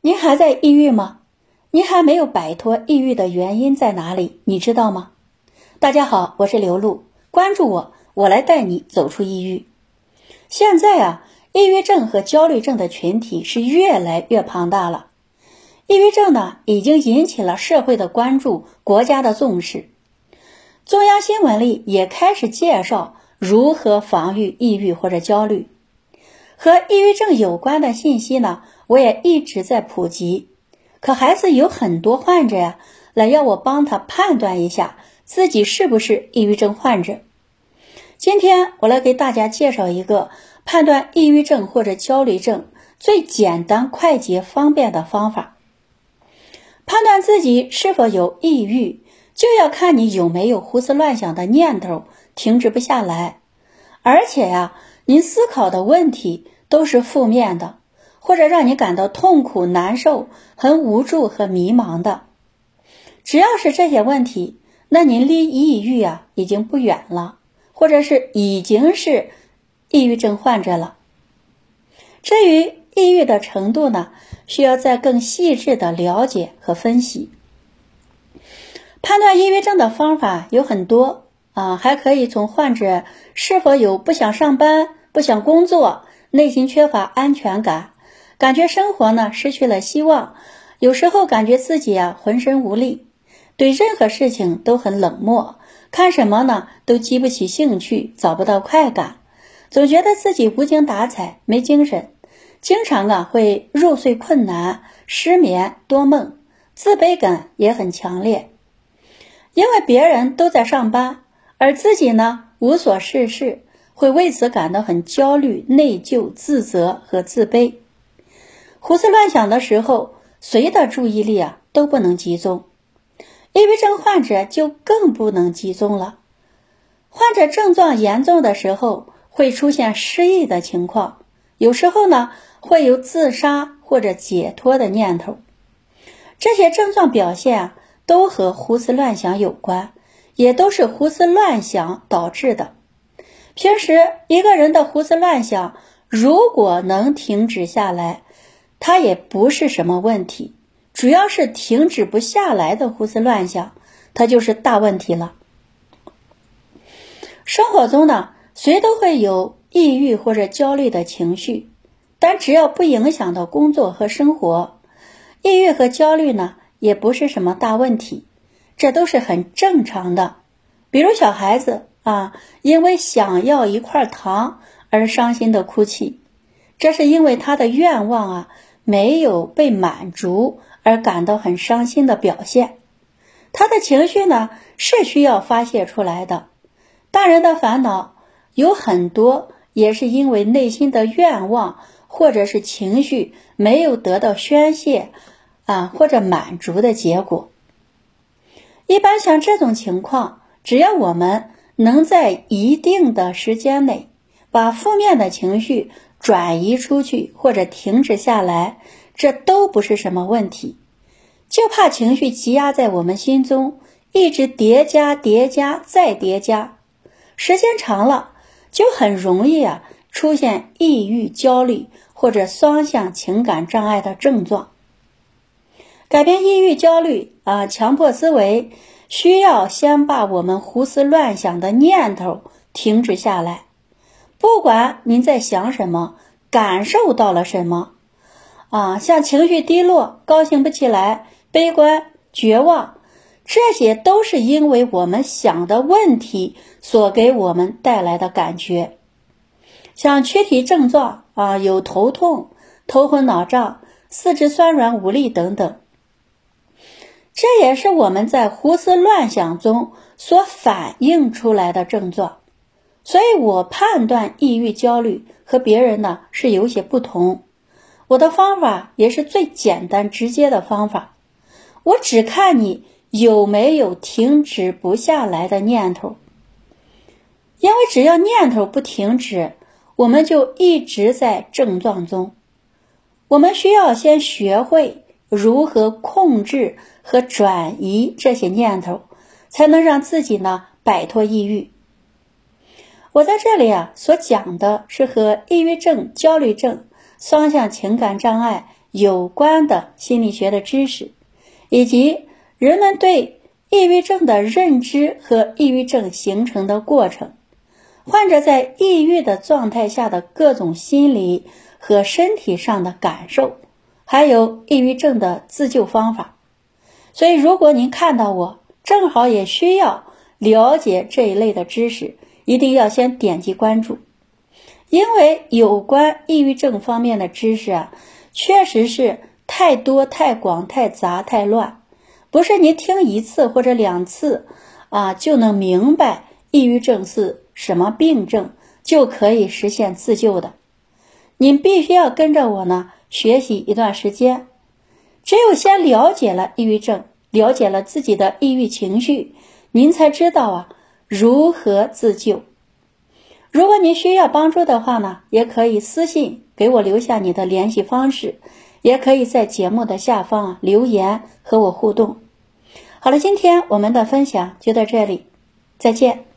您还在抑郁吗？您还没有摆脱抑郁的原因在哪里？你知道吗？大家好，我是刘露，关注我，我来带你走出抑郁。现在啊，抑郁症和焦虑症的群体是越来越庞大了。抑郁症呢，已经引起了社会的关注，国家的重视。中央新闻里也开始介绍如何防御抑郁或者焦虑。和抑郁症有关的信息呢？我也一直在普及，可还是有很多患者呀，来要我帮他判断一下自己是不是抑郁症患者。今天我来给大家介绍一个判断抑郁症或者焦虑症最简单、快捷、方便的方法。判断自己是否有抑郁，就要看你有没有胡思乱想的念头，停止不下来，而且呀，您思考的问题都是负面的。或者让你感到痛苦、难受、很无助和迷茫的，只要是这些问题，那您离抑郁啊已经不远了，或者是已经是抑郁症患者了。至于抑郁的程度呢，需要再更细致的了解和分析。判断抑郁症的方法有很多啊，还可以从患者是否有不想上班、不想工作、内心缺乏安全感。感觉生活呢失去了希望，有时候感觉自己啊浑身无力，对任何事情都很冷漠，看什么呢都激不起兴趣，找不到快感，总觉得自己无精打采，没精神，经常啊会入睡困难、失眠、多梦，自卑感也很强烈，因为别人都在上班，而自己呢无所事事，会为此感到很焦虑、内疚、自责和自卑。胡思乱想的时候，谁的注意力啊都不能集中，抑郁症患者就更不能集中了。患者症状严重的时候，会出现失忆的情况，有时候呢会有自杀或者解脱的念头。这些症状表现，都和胡思乱想有关，也都是胡思乱想导致的。平时一个人的胡思乱想，如果能停止下来，它也不是什么问题，主要是停止不下来的胡思乱想，他就是大问题了。生活中呢，谁都会有抑郁或者焦虑的情绪，但只要不影响到工作和生活，抑郁和焦虑呢也不是什么大问题，这都是很正常的。比如小孩子啊，因为想要一块糖而伤心的哭泣，这是因为他的愿望啊。没有被满足而感到很伤心的表现，他的情绪呢是需要发泄出来的。大人的烦恼有很多，也是因为内心的愿望或者是情绪没有得到宣泄啊或者满足的结果。一般像这种情况，只要我们能在一定的时间内把负面的情绪。转移出去或者停止下来，这都不是什么问题，就怕情绪积压在我们心中，一直叠加、叠加再叠加，时间长了就很容易啊出现抑郁、焦虑或者双向情感障碍的症状。改变抑郁、焦虑啊，强迫思维，需要先把我们胡思乱想的念头停止下来。不管您在想什么，感受到了什么，啊，像情绪低落、高兴不起来、悲观、绝望，这些都是因为我们想的问题所给我们带来的感觉。像躯体症状啊，有头痛、头昏脑胀、四肢酸软无力等等，这也是我们在胡思乱想中所反映出来的症状。所以我判断抑郁、焦虑和别人呢是有些不同。我的方法也是最简单直接的方法，我只看你有没有停止不下来的念头。因为只要念头不停止，我们就一直在症状中。我们需要先学会如何控制和转移这些念头，才能让自己呢摆脱抑郁。我在这里啊，所讲的是和抑郁症、焦虑症、双向情感障碍有关的心理学的知识，以及人们对抑郁症的认知和抑郁症形成的过程，患者在抑郁的状态下的各种心理和身体上的感受，还有抑郁症的自救方法。所以，如果您看到我正好也需要了解这一类的知识，一定要先点击关注，因为有关抑郁症方面的知识啊。确实是太多、太广、太杂、太乱，不是您听一次或者两次啊就能明白抑郁症是什么病症，就可以实现自救的。您必须要跟着我呢学习一段时间，只有先了解了抑郁症，了解了自己的抑郁情绪，您才知道啊如何自救。如果您需要帮助的话呢，也可以私信给我留下你的联系方式，也可以在节目的下方留言和我互动。好了，今天我们的分享就到这里，再见。